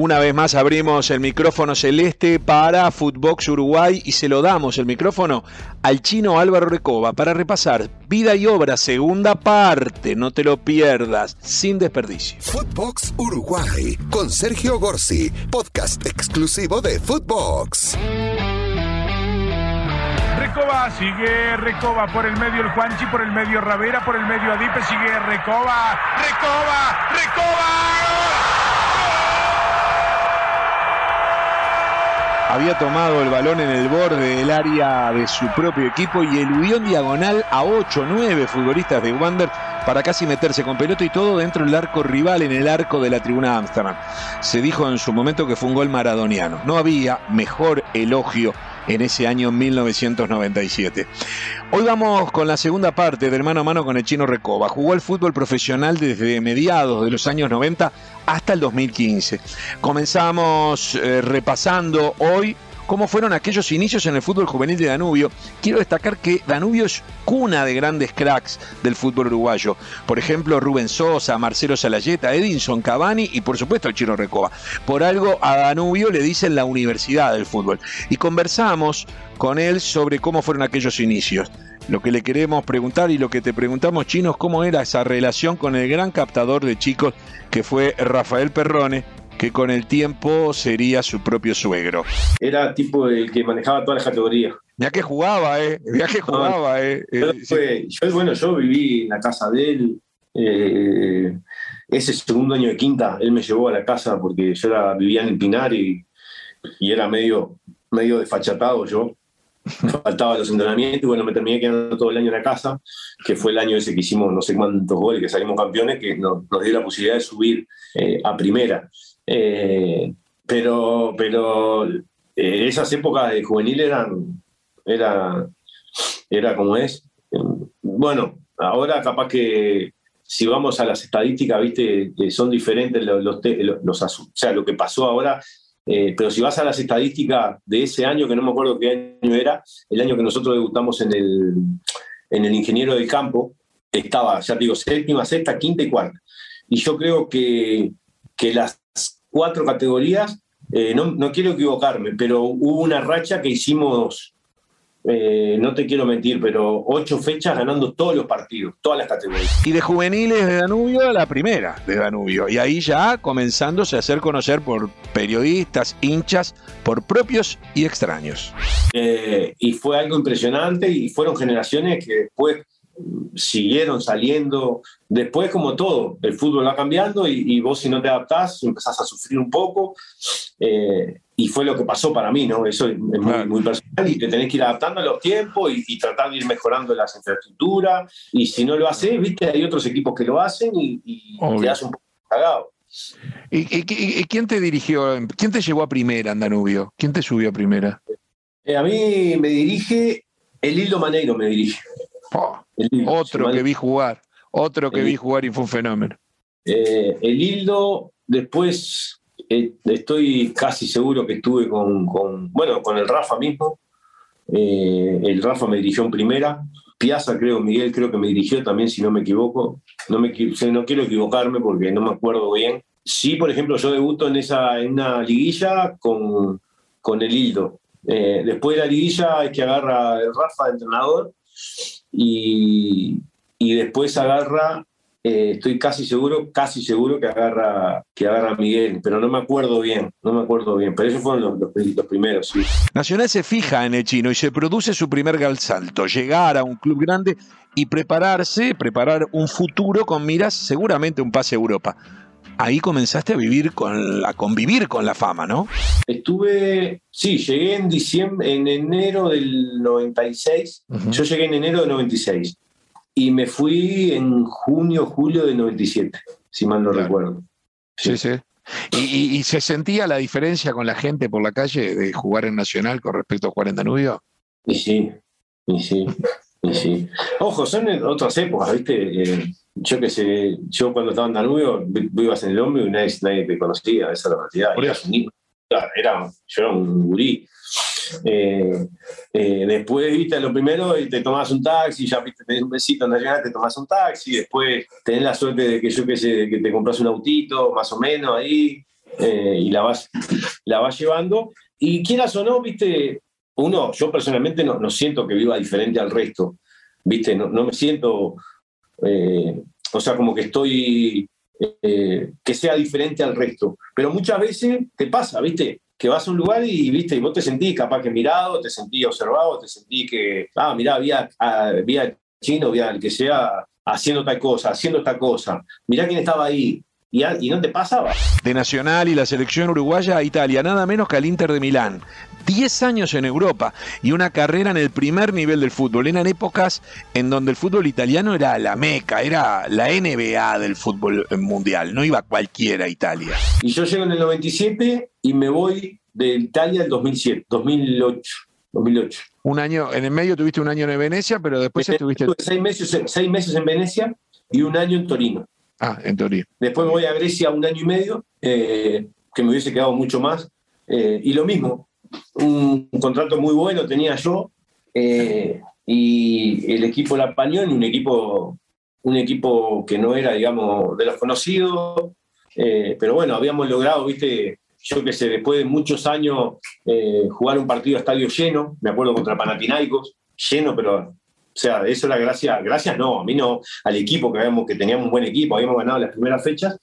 Una vez más abrimos el micrófono celeste para Footbox Uruguay y se lo damos el micrófono al chino Álvaro Recoba para repasar vida y obra, segunda parte. No te lo pierdas, sin desperdicio. Footbox Uruguay con Sergio Gorsi, podcast exclusivo de Footbox. Recoba, sigue Recoba por el medio el Juanchi, por el medio Ravera, por el medio Adipe, sigue Recoba, Recoba, Recoba. Había tomado el balón en el borde del área de su propio equipo y eludió en diagonal a 8 o 9 futbolistas de Wander para casi meterse con pelota y todo dentro del arco rival en el arco de la tribuna Amsterdam. Se dijo en su momento que fue un gol maradoniano. No había mejor elogio en ese año 1997. Hoy vamos con la segunda parte del mano a mano con el chino Recoba. Jugó el fútbol profesional desde mediados de los años 90 hasta el 2015. Comenzamos eh, repasando hoy cómo fueron aquellos inicios en el fútbol juvenil de Danubio. Quiero destacar que Danubio es cuna de grandes cracks del fútbol uruguayo. Por ejemplo, Rubén Sosa, Marcelo Salayeta, Edinson Cavani y por supuesto el Chino Recoba. Por algo a Danubio le dicen la universidad del fútbol. Y conversamos con él sobre cómo fueron aquellos inicios. Lo que le queremos preguntar y lo que te preguntamos, Chinos, cómo era esa relación con el gran captador de chicos que fue Rafael Perrone, que con el tiempo sería su propio suegro. Era tipo el que manejaba todas las categorías. Ya que jugaba, ¿eh? Ya que jugaba, ¿eh? eh yo, bueno, yo viví en la casa de él. Eh, ese segundo año de quinta, él me llevó a la casa porque yo era, vivía en el Pinar y, y era medio, medio desfachatado yo. Faltaba los entrenamientos y bueno, me terminé quedando todo el año en la casa, que fue el año ese que hicimos no sé cuántos goles, que salimos campeones, que nos, dio la posibilidad de subir eh, a primera. Eh, pero pero eh, esas épocas de juvenil eran, era, era como es. Bueno, ahora capaz que si vamos a las estadísticas, viste, son diferentes los, los, o sea, lo que pasó ahora eh, pero si vas a las estadísticas de ese año, que no me acuerdo qué año era, el año que nosotros debutamos en el, en el Ingeniero del Campo, estaba, ya digo, séptima, sexta, quinta y cuarta. Y yo creo que, que las cuatro categorías, eh, no, no, quiero equivocarme, pero hubo una racha que hicimos eh, no te quiero mentir, pero ocho fechas ganando todos los partidos, todas las categorías. Y de juveniles de Danubio, la primera de Danubio. Y ahí ya comenzándose a hacer conocer por periodistas, hinchas, por propios y extraños. Eh, y fue algo impresionante y fueron generaciones que después siguieron saliendo. Después, como todo, el fútbol va cambiando y, vos si no te adaptás empezás a sufrir un poco. Eh, y fue lo que pasó para mí, ¿no? Eso es muy, personal y te tenés que ir adaptando a los tiempos y, tratar de ir mejorando las infraestructuras. Y si no lo haces, viste, hay otros equipos que lo hacen y, te das un poco cagado. ¿Y, quién te dirigió, quién te llevó a primera Danubio? ¿Quién te subió a primera? Eh, a mí me dirige, el Hildo Maneiro me dirige. Oh, otro que vi jugar, otro que vi jugar y fue un fenómeno. Eh, el Hildo, después eh, estoy casi seguro que estuve con, bueno, con el Rafa mismo. Eh, el Rafa me dirigió en primera. Piazza, creo, Miguel, creo que me dirigió también, si no me equivoco. No, me, no quiero equivocarme porque no me acuerdo bien. Sí, por ejemplo, yo debuto en, esa, en una liguilla con, con el Hildo. Eh, después de la liguilla es que agarra el Rafa de entrenador y, y después agarra eh, estoy casi seguro, casi seguro que agarra, que agarra a Miguel, pero no me acuerdo bien, no me acuerdo bien, pero esos fueron los, los, primeros, sí. Nacional se fija en el chino y se produce su primer salto, llegar a un club grande y prepararse, preparar un futuro con miras seguramente un pase a Europa. Ahí comenzaste a vivir con a convivir con la fama, ¿no? Estuve, sí, llegué en diciembre, en enero del 96. Yo llegué en enero del 96 y me fui en junio, julio de 97, si mal no recuerdo. Sí, sí. ¿Y, se sentía la diferencia con la gente por la calle de jugar en Nacional con respecto a jugar en Danubio? Y sí, y sí, y sí. Ojo, son otras épocas, ¿viste? Eh, yo que sé, yo cuando estaba en Danubio, vivas en el hombre y nadie, nadie te conocía, esa es la realidad. Era, yo era un gurí. Eh, eh, después, viste, lo primero, te tomas un taxi, ya viste, tenés un besito en la te tomas un taxi, después tenés la suerte de que yo que sé, que te compras un autito, más o menos ahí. eh, y la vas, la vas llevando. Y quieras o no, viste, uno, yo personalmente no, no siento que viva diferente al resto, viste, no, no me siento, eh, o sea, como que estoy, eh, que sea diferente al resto. Pero muchas veces te pasa, viste, que vas a un lugar y, viste, y vos te sentís capaz que mirado, te sentís observado, te sentís que, ah, mirá, había, había chino, había el que sea haciendo tal cosa, haciendo esta cosa. Mirá quién estaba ahí. Y, y, no te pasaba. De Nacional y la selección uruguaya a Italia, nada menos que al Inter de Milán. 10 años en Europa y una carrera en el primer nivel del fútbol. Eran épocas en donde el fútbol italiano era la meca, era la NBA del fútbol mundial, no iba cualquiera a Italia. Y yo llego en el 97 y me voy de Italia el 2007, 2008. 2008. Un año, en el medio tuviste un año en Venecia, pero después estuviste... seis meses, seis meses en Venecia y un año en Torino. Ah, en Torino. Después me voy a Grecia un año y medio, eh, que me hubiese quedado mucho más. Eh, y lo mismo, un, contrato muy bueno tenía yo, eh, y el equipo la apañó en un equipo, un equipo que no era, digamos, de los conocidos, pero bueno, habíamos logrado, viste, yo que sé, después de muchos años jugar un partido a estadio lleno, me acuerdo contra Panathinaikos, lleno, pero o sea, eso era gracias, gracias no, a mí no, al equipo que, habíamos, que teníamos un buen equipo, habíamos ganado las primeras fechas.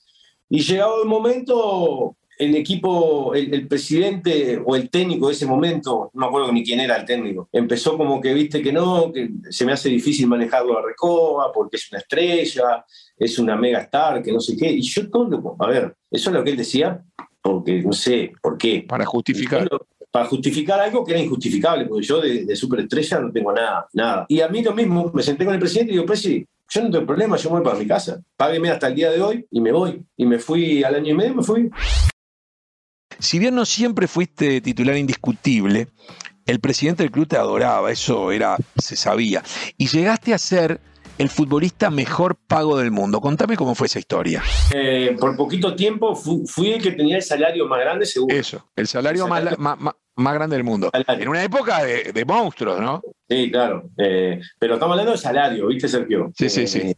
Y llegado el momento, el equipo, el, presidente o el técnico de ese momento, no me acuerdo ni quién era el técnico, empezó como que viste que no, que se me hace difícil manejarlo a Recoba porque es una estrella, es una mega star, que no sé qué. Y yo todo, a ver, eso es lo que él decía, porque no sé por qué. Para justificar para justificar algo que era injustificable, porque yo de, superestrella no tengo nada, nada. Y a mí lo mismo, me senté con el presidente y digo, presidente, yo no tengo problema, yo me voy para mi casa. Págueme hasta el día de hoy y me voy. Y me fui al año y medio, me fui. Si bien no siempre fuiste titular indiscutible, el presidente del club te adoraba, eso era, se sabía. Y llegaste a ser el futbolista mejor pago del mundo. Contame cómo fue esa historia. Eh, por poquito tiempo fui, el que tenía el salario más grande, seguro. Eso, el salario, más, más grande del mundo. En una época de, monstruos, ¿no? Sí, claro. Eh, pero estamos hablando de salario, ¿viste, Sergio? Sí, sí, sí. Eh,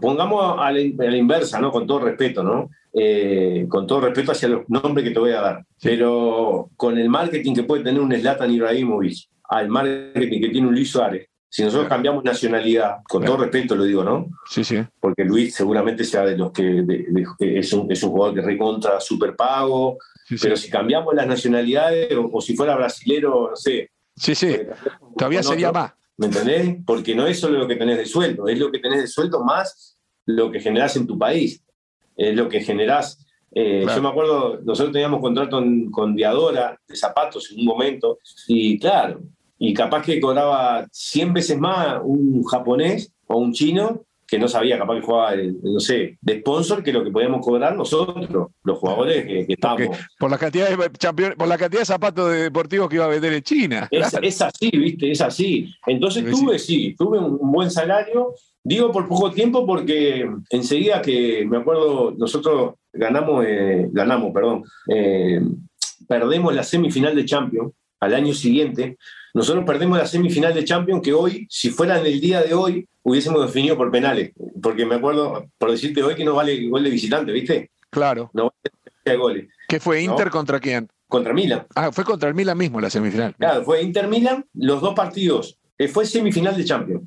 pongamos a la, inversa, ¿no? Con todo respeto, ¿no? Eh, con todo respeto hacia los nombres que te voy a dar. Pero con el marketing que puede tener un Zlatan Ibrahimovic, al marketing que tiene un Luis Suárez, si nosotros cambiamos nacionalidad, con todo respeto lo digo, ¿no? Sí, sí. Porque Luis seguramente sea de los que, es, un, es un jugador que recontra super pago, pero si cambiamos las nacionalidades, o, si fuera brasilero, no sé. Sí, sí, todavía sería más. ¿Me entendés? Porque no es solo lo que tenés de sueldo, es lo que tenés de sueldo más lo que generás en tu país. Es lo que generás. Eh, yo me acuerdo, nosotros teníamos contrato con Diadora de zapatos en un momento, y claro, y capaz que cobraba 100 veces más un japonés o un chino que no sabía, capaz que jugaba, no sé, de sponsor que lo que podíamos cobrar nosotros, los jugadores que, estábamos. Por la, cantidad de por la cantidad de zapatos deportivos que iba a vender en China. Es, así, ¿viste? Es así. Entonces tuve, sí, tuve un, buen salario. Digo por poco tiempo porque enseguida que me acuerdo, nosotros ganamos, eh, ganamos, perdón, eh, perdemos la semifinal de Champions al año siguiente. Nosotros perdemos la semifinal de Champions que hoy, si fuera en el día de hoy, hubiésemos definido por penales. Porque me acuerdo, por decirte hoy, que no vale gol de visitante, ¿viste? Claro. No vale goles. ¿Qué fue Inter contra quién? Contra Milan. Ah, fue contra el Milan mismo la semifinal. Claro, fue Inter-Milan, los dos partidos. Eh, fue semifinal de Champions.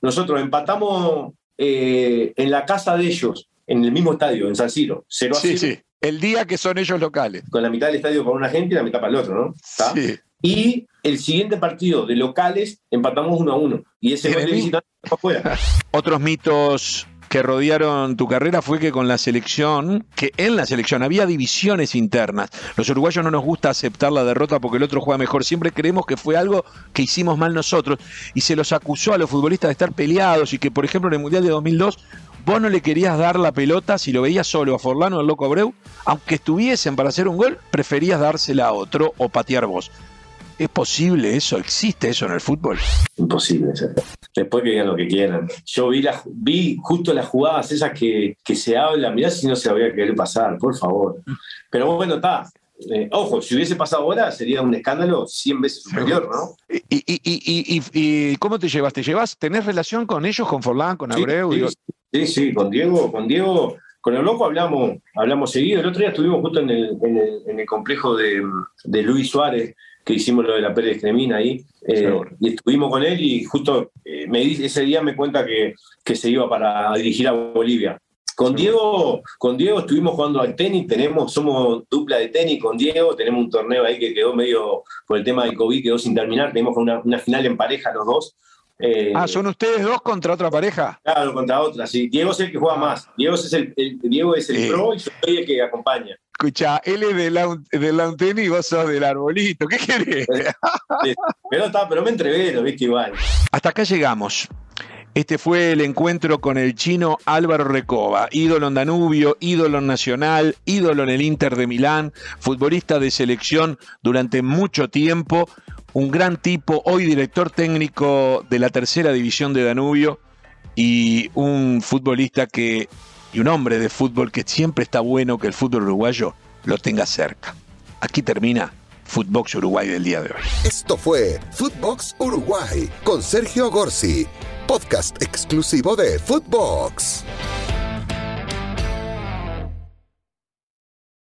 Nosotros empatamos eh, en la casa de ellos, en el mismo estadio, en San Siro, 0 a 0. Sí, sí. El día que son ellos locales. Con la mitad del estadio para una gente y la mitad para el otro, ¿no? Sí. Y el siguiente partido de locales empatamos uno a uno. Y ese fue de visitante afuera. Otros mitos que rodearon tu carrera fue que con la selección, que en la selección había divisiones internas. Los uruguayos no nos gusta aceptar la derrota porque el otro juega mejor. Siempre creemos que fue algo que hicimos mal nosotros. Y se los acusó a los futbolistas de estar peleados y que, por ejemplo, en el Mundial de 2002 vos no le querías dar la pelota si lo veías solo a Forlano o al Loco Abreu, aunque estuviesen para hacer un gol, preferías dársela a otro o patear vos. ¿Es posible eso? ¿Existe eso en el fútbol? Imposible. Después que digan lo que quieran. Yo vi, la, vi justo las jugadas esas que, se hablan. Mirá si no se había querer pasar, por favor. Pero bueno, está. Eh, ojo, si hubiese pasado ahora sería un escándalo 100 veces superior, ¿no? ¿Y, cómo te llevas? ¿Te llevas? ¿Tenés relación con ellos, con Forlán, con Abreu? Sí, sí, con Diego, con Diego con el loco hablamos, hablamos seguido. El otro día estuvimos justo en el, en el, complejo de, de, Luis Suárez, que hicimos lo de la Pérez Cremina ahí, eh, y estuvimos con él y justo eh, me, ese día me cuenta que, que se iba para dirigir a Bolivia. Con Diego, con Diego estuvimos jugando al tenis, tenemos, somos dupla de tenis con Diego, tenemos un torneo ahí que quedó medio, por el tema del COVID, quedó sin terminar, tenemos una, una final en pareja los dos. Eh, ah, ¿son ustedes dos contra otra pareja? Claro, contra otra, sí. Diego es el que juega más. Diego es el, Diego es el pro y yo soy el que acompaña. Escucha, él es del lawn, del tenis y vos sos del arbolito. ¿Qué querés? pero, está, pero me entrevero, viste, igual. Hasta acá llegamos. Este fue el encuentro con el chino Álvaro Recoba, ídolo en Danubio, ídolo nacional, ídolo en el Inter de Milán, futbolista de selección durante mucho tiempo, un gran tipo, hoy director técnico de la tercera división de Danubio y un futbolista que, y un hombre de fútbol que siempre está bueno que el fútbol uruguayo lo tenga cerca. Aquí termina Footbox Uruguay del día de hoy. Esto fue Footbox Uruguay con Sergio Gorsi, podcast exclusivo de Footbox.